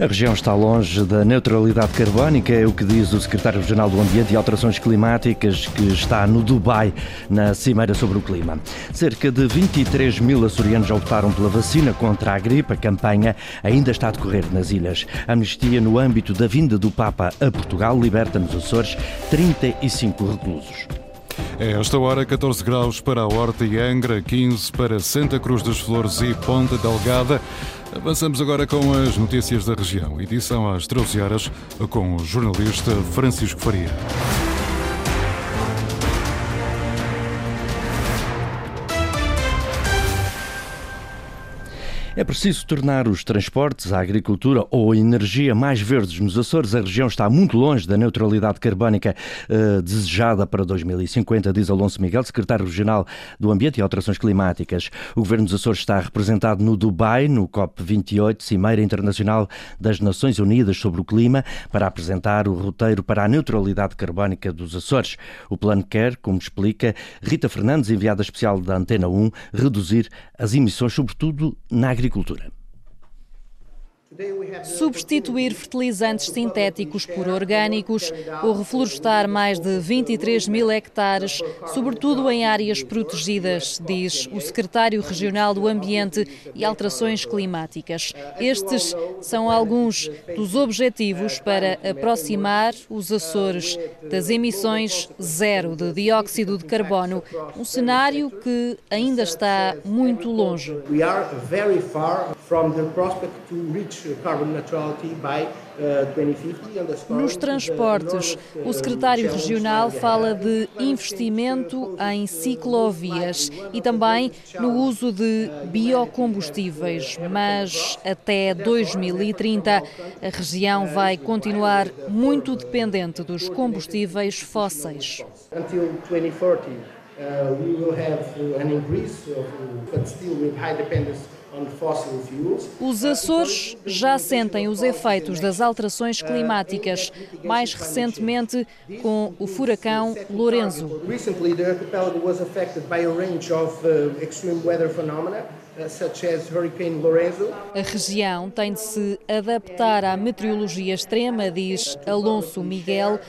A região está longe da neutralidade carbónica, é o que diz o secretário regional do Ambiente e Alterações Climáticas, que está no Dubai, na Cimeira sobre o Clima. Cerca de 23 mil açorianos optaram pela vacina contra a gripe. A campanha ainda está a decorrer nas ilhas. A amnistia, no âmbito da vinda do Papa a Portugal, liberta nos Açores 35 reclusos. É esta hora 14 graus para a Horta e Angra, 15 para Santa Cruz das Flores e Ponta Delgada. Avançamos agora com as notícias da região. Edição às 13 horas com o jornalista Francisco Faria. É preciso tornar os transportes, a agricultura ou a energia mais verdes nos Açores. A região está muito longe da neutralidade carbónica eh, desejada para 2050, diz Alonso Miguel, secretário regional do Ambiente e Alterações Climáticas. O governo dos Açores está representado no Dubai, no COP28, Cimeira Internacional das Nações Unidas sobre o Clima, para apresentar o roteiro para a neutralidade carbónica dos Açores. O plano quer, como explica Rita Fernandes, enviada especial da Antena 1, reduzir as emissões, sobretudo na agricultura agricultura. Substituir fertilizantes sintéticos por orgânicos ou reflorestar mais de 23 mil hectares, sobretudo em áreas protegidas, diz o secretário regional do Ambiente e Alterações Climáticas. Estes são alguns dos objetivos para aproximar os Açores das emissões zero de dióxido de carbono, um cenário que ainda está muito longe. Uh, Nos transportes, o secretário regional fala de investimento em ciclovias e também no uso de biocombustíveis, mas até 2030 a região vai continuar muito dependente dos combustíveis fósseis. Until 2040, uh, we will have an increase of, but still with high dependence os Açores já sentem os efeitos das alterações climáticas, mais recentemente com o furacão Lorenzo. A região tem de se adaptar à meteorologia extrema, diz Alonso Miguel,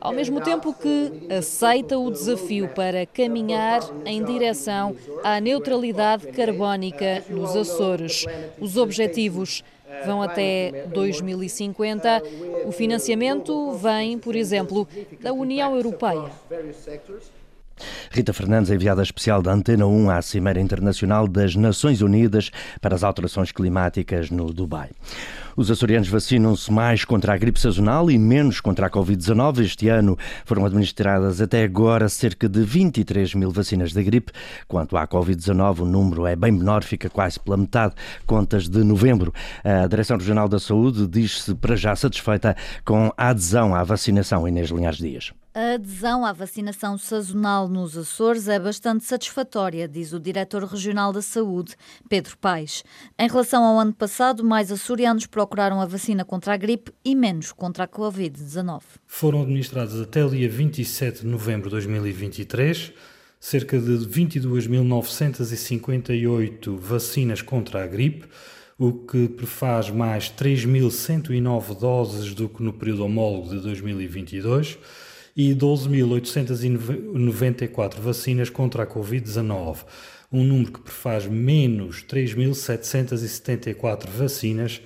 ao mesmo tempo que aceita o desafio para caminhar em direção à neutralidade carbónica nos Açores. Os objetivos vão até 2050. O financiamento vem, por exemplo, da União Europeia. Rita Fernandes, enviada especial da Antena 1 à Cimeira Internacional das Nações Unidas para as Alterações Climáticas no Dubai. Os açorianos vacinam-se mais contra a gripe sazonal e menos contra a Covid-19. Este ano foram administradas até agora cerca de 23 mil vacinas da gripe. Quanto à Covid-19, o número é bem menor, fica quase pela metade, contas de novembro. A Direção Regional da Saúde diz-se para já satisfeita com a adesão à vacinação. Inês Linhares Dias. A adesão à vacinação sazonal nos Açores é bastante satisfatória, diz o diretor regional da Saúde, Pedro Paes. Em relação ao ano passado, mais açorianos procuraram a vacina contra a gripe e menos contra a Covid-19. Foram administradas até dia 27 de novembro de 2023 cerca de 22.958 vacinas contra a gripe, o que prefaz mais 3.109 doses do que no período homólogo de 2022 e 12.894 vacinas contra a Covid-19, um número que prefaz menos 3.774 vacinas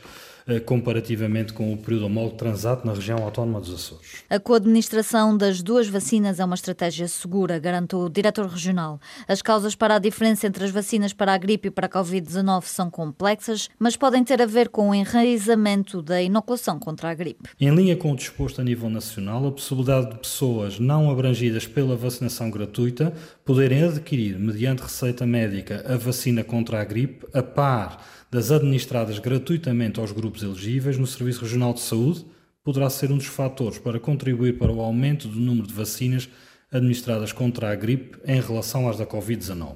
comparativamente com o período homólogo transato na região autónoma dos Açores. A coadministração das duas vacinas é uma estratégia segura, garante o diretor regional. As causas para a diferença entre as vacinas para a gripe e para a Covid-19 são complexas, mas podem ter a ver com o enraizamento da inoculação contra a gripe. Em linha com o disposto a nível nacional, a possibilidade de pessoas não abrangidas pela vacinação gratuita poderem adquirir, mediante receita médica, a vacina contra a gripe, a par das administradas gratuitamente aos grupos elegíveis no Serviço Regional de Saúde poderá ser um dos fatores para contribuir para o aumento do número de vacinas administradas contra a gripe em relação às da Covid-19.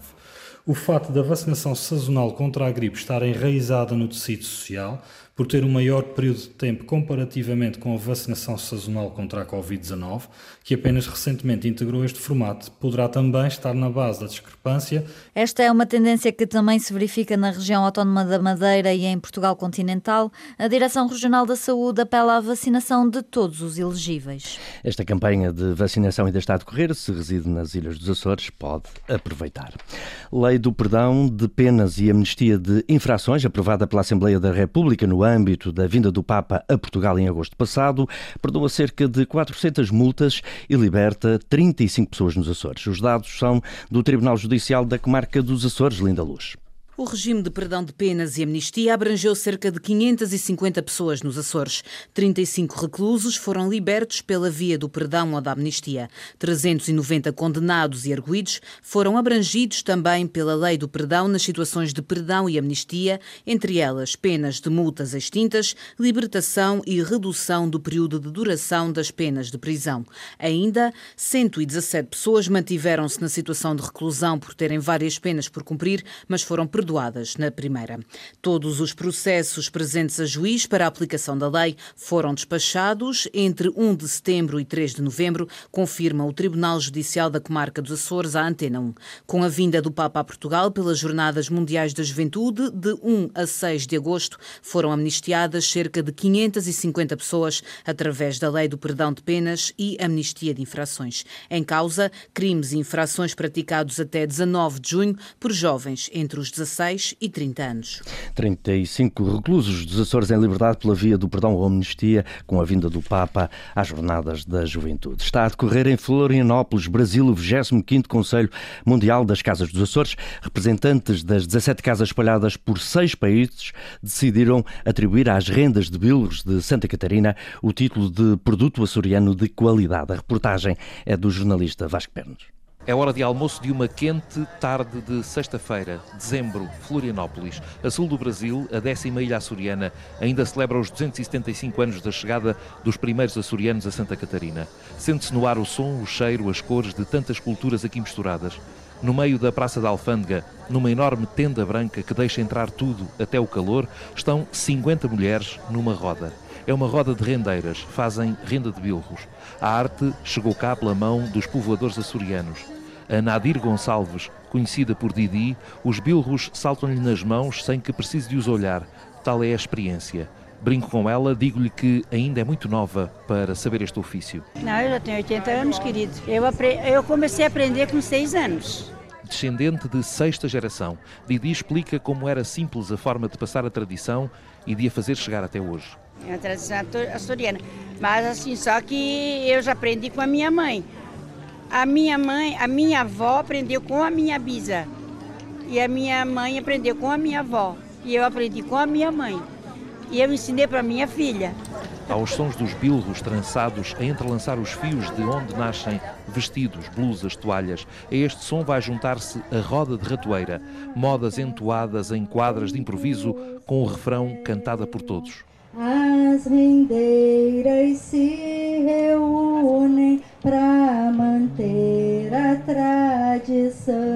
O fato da vacinação sazonal contra a gripe estar enraizada no tecido social por ter um maior período de tempo comparativamente com a vacinação sazonal contra a Covid-19, que apenas recentemente integrou este formato, poderá também estar na base da discrepância. Esta é uma tendência que também se verifica na região autónoma da Madeira e em Portugal continental. A Direção Regional da Saúde apela à vacinação de todos os elegíveis. Esta campanha de vacinação ainda está a decorrer. Se reside nas Ilhas dos Açores, pode aproveitar. Lei do Perdão de Penas e Amnistia de Infrações, aprovada pela Assembleia da República no âmbito da vinda do Papa a Portugal em agosto passado, perdoa cerca de 400 multas e liberta 35 pessoas nos Açores. Os dados são do Tribunal Judicial da Comarca dos Açores, Linda Luz. O regime de perdão de penas e amnistia abrangeu cerca de 550 pessoas nos Açores. 35 reclusos foram libertos pela via do perdão ou da amnistia. 390 condenados e arguídos foram abrangidos também pela lei do perdão nas situações de perdão e amnistia, entre elas penas de multas extintas, libertação e redução do período de duração das penas de prisão. Ainda, 117 pessoas mantiveram-se na situação de reclusão por terem várias penas por cumprir, mas foram perdoadas perdoadas na primeira. Todos os processos presentes a juiz para a aplicação da lei foram despachados entre 1 de setembro e 3 de novembro, confirma o Tribunal Judicial da Comarca dos Açores à Antena 1. Com a vinda do Papa a Portugal pelas Jornadas Mundiais da Juventude, de 1 a 6 de agosto, foram amnistiadas cerca de 550 pessoas através da Lei do Perdão de Penas e Amnistia de Infrações. Em causa, crimes e infrações praticados até 19 de junho por jovens entre os 16 16 e 30 anos. 35 reclusos dos Açores em liberdade pela via do perdão ou amnistia com a vinda do Papa às Jornadas da Juventude. Está a decorrer em Florianópolis, Brasil, o 25º Conselho Mundial das Casas dos Açores. Representantes das 17 casas espalhadas por seis países decidiram atribuir às rendas de bilros de Santa Catarina o título de produto açoriano de qualidade. A reportagem é do jornalista Vasco Pernos. É hora de almoço de uma quente tarde de sexta-feira, dezembro, Florianópolis. A sul do Brasil, a décima ilha açoriana, ainda celebra os 275 anos da chegada dos primeiros açorianos a Santa Catarina. Sente-se no ar o som, o cheiro, as cores de tantas culturas aqui misturadas. No meio da Praça da Alfândega, numa enorme tenda branca que deixa entrar tudo, até o calor, estão 50 mulheres numa roda. É uma roda de rendeiras, fazem renda de bilros. A arte chegou cá pela mão dos povoadores açorianos a Nadir Gonçalves, conhecida por Didi, os bilros saltam-lhe nas mãos sem que precise de os olhar. Tal é a experiência. Brinco com ela, digo-lhe que ainda é muito nova para saber este ofício. Não, eu já tenho 80 anos, querido. Eu, eu comecei a aprender com 6 anos. Descendente de sexta geração, Didi explica como era simples a forma de passar a tradição e de a fazer chegar até hoje. É a tradição açoriana. Mas assim, só que eu já aprendi com a minha mãe. A minha mãe, a minha avó aprendeu com a minha bisa. E a minha mãe aprendeu com a minha avó. E eu aprendi com a minha mãe. E eu ensinei para minha filha. Aos sons dos bilros trançados a entrelaçar os fios de onde nascem vestidos, blusas, toalhas, a este som vai juntar-se a roda de ratoeira, modas entoadas em quadras de improviso com o refrão cantada por todos. As rendeiras se reúnem para manter a tradição.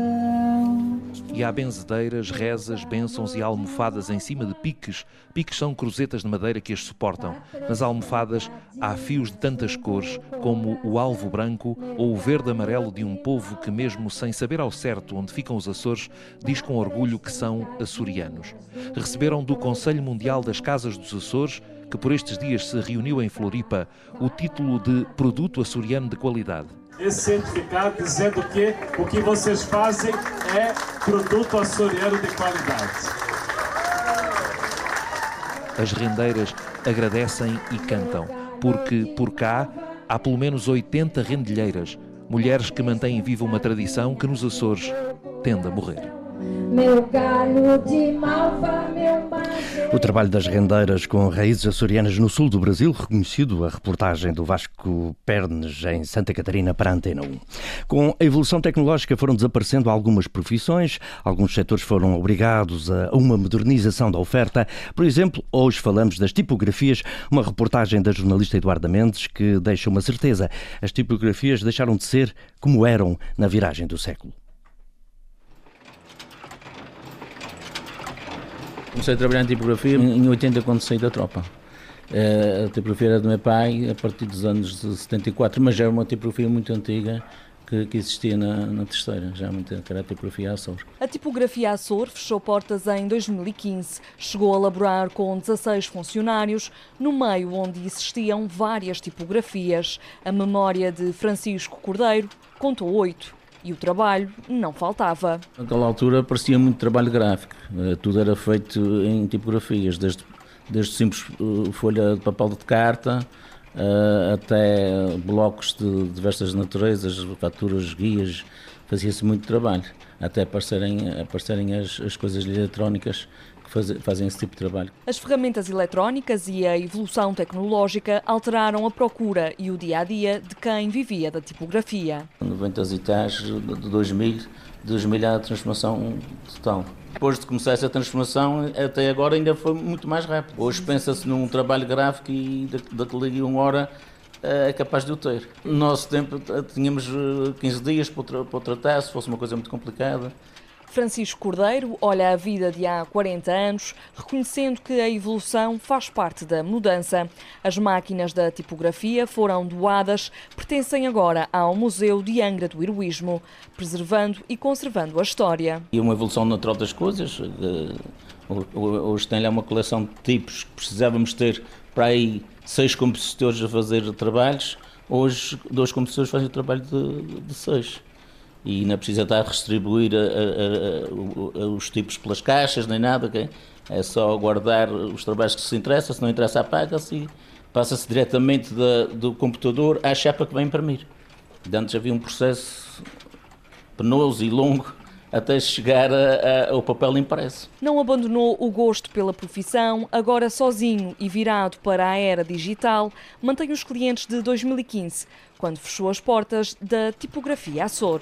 E há benzedeiras, rezas, bênçãos e almofadas em cima de piques. Piques são cruzetas de madeira que as suportam. Nas almofadas há fios de tantas cores, como o alvo branco ou o verde amarelo de um povo que, mesmo sem saber ao certo onde ficam os Açores, diz com orgulho que são açorianos. Receberam do Conselho Mundial das Casas dos Açores que por estes dias se reuniu em Floripa, o título de Produto Açoriano de Qualidade. Esse certificado dizendo que o que vocês fazem é produto açoriano de qualidade. As rendeiras agradecem e cantam, porque por cá há pelo menos 80 rendilheiras, mulheres que mantêm viva uma tradição que nos Açores tende a morrer. Meu galho de malva, meu O trabalho das rendeiras com raízes açorianas no sul do Brasil, reconhecido a reportagem do Vasco Pernes em Santa Catarina para a Antena 1. Com a evolução tecnológica foram desaparecendo algumas profissões, alguns setores foram obrigados a uma modernização da oferta. Por exemplo, hoje falamos das tipografias, uma reportagem da jornalista Eduarda Mendes que deixa uma certeza. As tipografias deixaram de ser como eram na viragem do século. Comecei a trabalhar em tipografia em 80 quando saí da tropa. Eh, a tipografia era do meu pai a partir dos anos 74, mas já era uma tipografia muito antiga que, que existia na, na, terceira, já muito, que era a tipografia Açor. A tipografia Açor fechou portas em 2015. Chegou a laborar com 16 funcionários, no meio onde existiam várias tipografias. A memória de Francisco Cordeiro contou oito. E o trabalho não faltava. Naquela altura parecia muito trabalho gráfico. Eh, tudo era feito em tipografias, desde, desde simples eh, folha de papel de carta, uh, até blocos de diversas naturezas, faturas, guias, fazia-se muito trabalho, até aparecerem, aparecerem as, as coisas eletrónicas faz, fazem esse tipo de trabalho. As ferramentas eletrónicas e a evolução tecnológica alteraram a procura e o dia a dia de quem vivia da tipografia. 90 e tais de 2000, 2000 há a transformação total. Depois de começar essa transformação, até agora ainda foi muito mais rápido. Hoje pensa-se num trabalho gráfico e daqui a uma hora eh, é capaz de o ter. No nosso tempo tínhamos 15 eh, dias para o tratar, se fosse uma coisa muito complicada. Francisco Cordeiro olha a vida de há 40 anos, reconhecendo que a evolução faz parte da mudança. As máquinas da tipografia foram doadas, pertencem agora ao Museu de Angra do Heroísmo, preservando e conservando a história. E uma evolução natural das coisas. Hoje tem lá uma coleção de tipos que precisávamos ter para aí seis compositores a fazer trabalhos. Hoje, dois compositores fazem o trabalho de, de seis e não precisa estar a distribuir a, a, a, os tipos pelas caixas nem nada, okay? é só guardar os trabalhos que se interessa, se não interessa apaga-se e passa-se diretamente da, do computador à chapa que vai imprimir. Antes havia um processo penoso e longo até chegar ao papel impresso. Não abandonou o gosto pela profissão, agora sozinho e virado para a era digital, mantém os clientes de 2015, quando fechou as portas da tipografia Açor.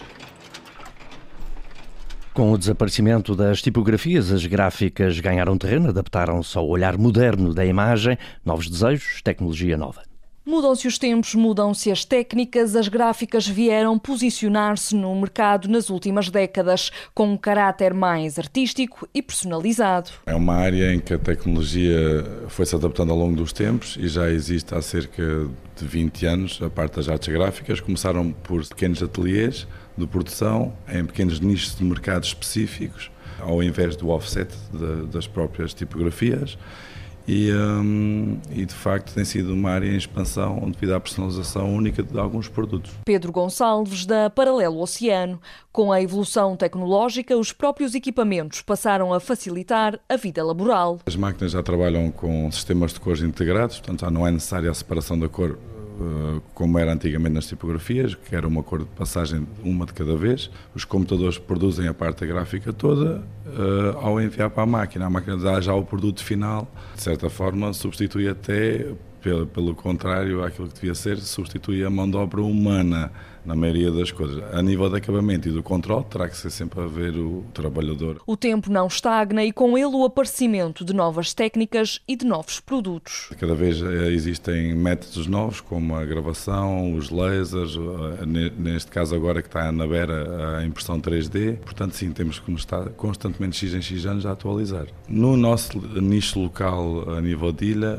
Com o desaparecimento das tipografias, as gráficas ganharam terreno, adaptaram-se ao olhar moderno da imagem, novos desejos, tecnologia nova. Mudam-se os tempos, mudam-se as técnicas, as gráficas vieram posicionar-se no mercado nas últimas décadas, com um caráter mais artístico e personalizado. É uma área em que a tecnologia foi-se adaptando ao longo dos tempos e já existe há cerca de 20 anos a parte das artes gráficas. Começaram por pequenos ateliês de produção em pequenos nichos de mercados específicos, ao invés do offset de, das próprias tipografias e, um, e, de facto tem sido uma área em expansão devido à personalização única de alguns produtos. Pedro Gonçalves, da Paralelo Oceano. Com a evolução tecnológica, os próprios equipamentos passaram a facilitar a vida laboral. As máquinas já trabalham com sistemas de cores integrados, portanto já não é necessária a separação da cor eh, como era antigamente nas tipografias, que era uma cor de passagem uma de cada vez. Os computadores produzem a parte gráfica toda uh, ao enviar para a máquina. A máquina dá já o produto final, de certa forma, substitui até, pelo, pelo contrário, aquilo que devia ser, substitui a mão de obra humana na maioria das coisas. A nível de acabamento e do controle, terá que ser sempre a ver o trabalhador. O tempo não estagna e com ele o aparecimento de novas técnicas e de novos produtos. Cada vez eh, existem métodos novos, como a gravação, os lasers, eh, neste caso agora que está na beira a impressão 3D. Portanto, sim, temos que estar constantemente X em X anos a atualizar. No nosso nicho local, a nível de ilha,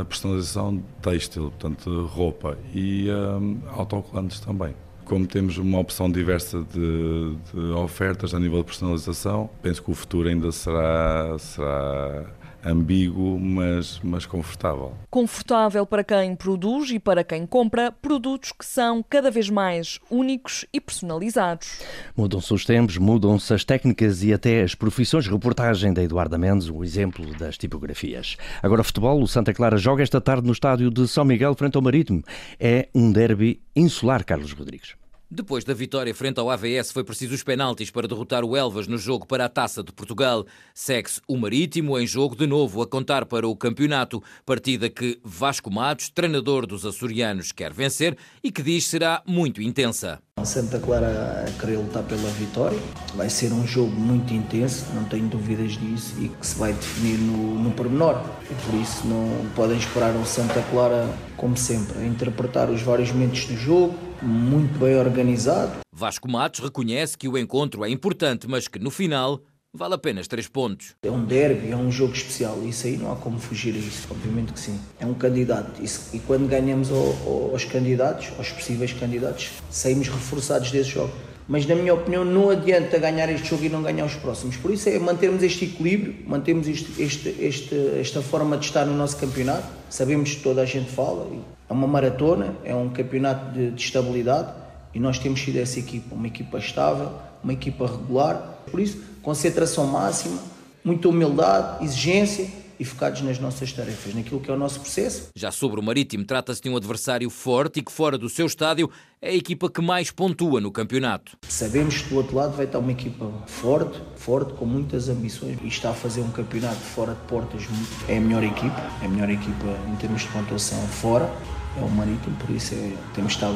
a personalização têxtil, portanto, roupa e um, eh, autocolantes também como temos uma opção diversa de, de, ofertas a nível de personalização, penso que o futuro ainda será, será ambíguo, mas, mas confortável. Confortável para quem produz e para quem compra produtos que são cada vez mais únicos e personalizados. Mudam-se os tempos, mudam-se as técnicas e até as profissões. Reportagem da Eduarda Mendes, o exemplo das tipografias. Agora, futebol, o Santa Clara joga esta tarde no estádio de São Miguel, frente ao Marítimo. É um derby insular, Carlos Rodrigues. Depois da vitória frente ao AVS, foi preciso os penaltis para derrotar o Elvas no jogo para a Taça de Portugal. Segue-se o Marítimo em jogo de novo a contar para o campeonato. Partida que Vasco Matos, treinador dos açorianos, quer vencer e que diz será muito intensa. Santa Clara a querer lutar pela vitória. Vai ser um jogo muito intenso, não tenho dúvidas disso, e que se vai definir no, no pormenor. E por isso não podem esperar um Santa Clara, como sempre, a interpretar os vários momentos do jogo, muito bem organizado. Vasco Matos reconhece que o encontro é importante, mas que no final vale apenas três pontos. É um derby, é um jogo especial, isso aí não há como fugir a isso, obviamente que sim. É um candidato e quando ganhamos aos candidatos, aos possíveis candidatos, saímos reforçados desse jogo. Mas na minha opinião não adianta ganhar este jogo e não ganhar os próximos. Por isso é mantermos este equilíbrio, mantermos este, este, este, esta forma de estar no nosso campeonato. Sabemos que toda a gente fala, é uma maratona, é um campeonato de, de estabilidade e nós temos sido essa equipa, uma equipa estável, uma equipa regular. Por isso, concentração máxima, muita humildade, exigência e focados nas nossas tarefas, naquilo que é o nosso processo. Já sobre o Marítimo, trata-se de um adversário forte e que, fora do seu estádio, é a equipa que mais pontua no campeonato. Sabemos que do outro lado vai estar uma equipa forte, forte, com muitas ambições e está a fazer um campeonato fora de portas. É a melhor equipa, é a melhor equipa em termos de pontuação fora é o Marítimo, por isso é, temos estado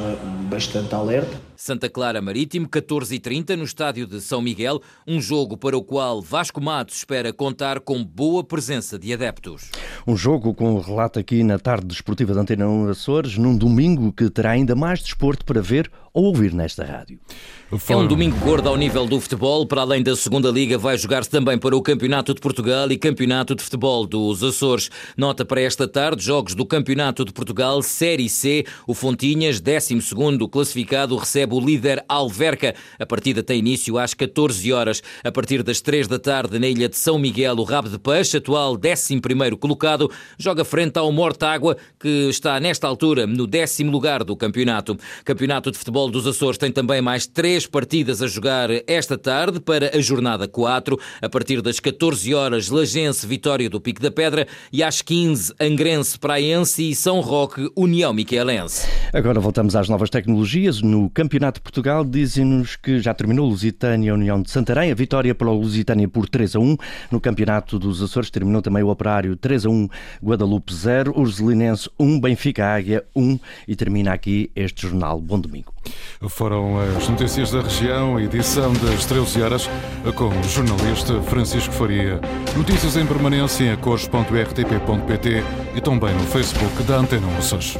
bastante alerta. Santa Clara Marítimo, 14h30, no estádio de São Miguel, um jogo para o qual Vasco Matos espera contar com boa presença de adeptos. Um jogo com relato aqui na tarde desportiva da Antena 1 Açores, num domingo que terá ainda mais desporto para ver ou ouvir nesta rádio. É um domingo gordo ao nível do futebol. Para além da segunda Liga, vai jogar-se também para o Campeonato de Portugal e Campeonato de Futebol dos Açores. Nota para esta tarde, jogos do Campeonato de Portugal, Série C. O Fontinhas, 12 classificado, recebe o líder Alverca. A partida tem início às 14 horas. A partir das 3 da tarde, na ilha de São Miguel, o Rabo de Peixe, atual 11 colocado, joga frente ao Mortágua, que está nesta altura no décimo lugar do campeonato. Campeonato de Futebol dos Açores tem também mais três partidas a jogar esta tarde para a jornada 4. A partir das 14 horas, Lagense, Vitória do Pico da Pedra e às 15, Angrense, Praense e São Roque, União Miquelense. Agora voltamos às novas tecnologias. No Campeonato de Portugal dizem-nos que já terminou Lusitânia União de Santarém, a vitória o Lusitânia por 3 a 1. No Campeonato dos Açores terminou também o Operário 3 a 1, Guadalupe 0, Ursulinense 1, Benfica Águia 1 e termina aqui este jornal. Bom domingo. Foram as notícias da região, edição das 13 horas, com o jornalista Francisco Faria. Notícias em permanência em cores.rtp.pt e também no Facebook da Antena Açores.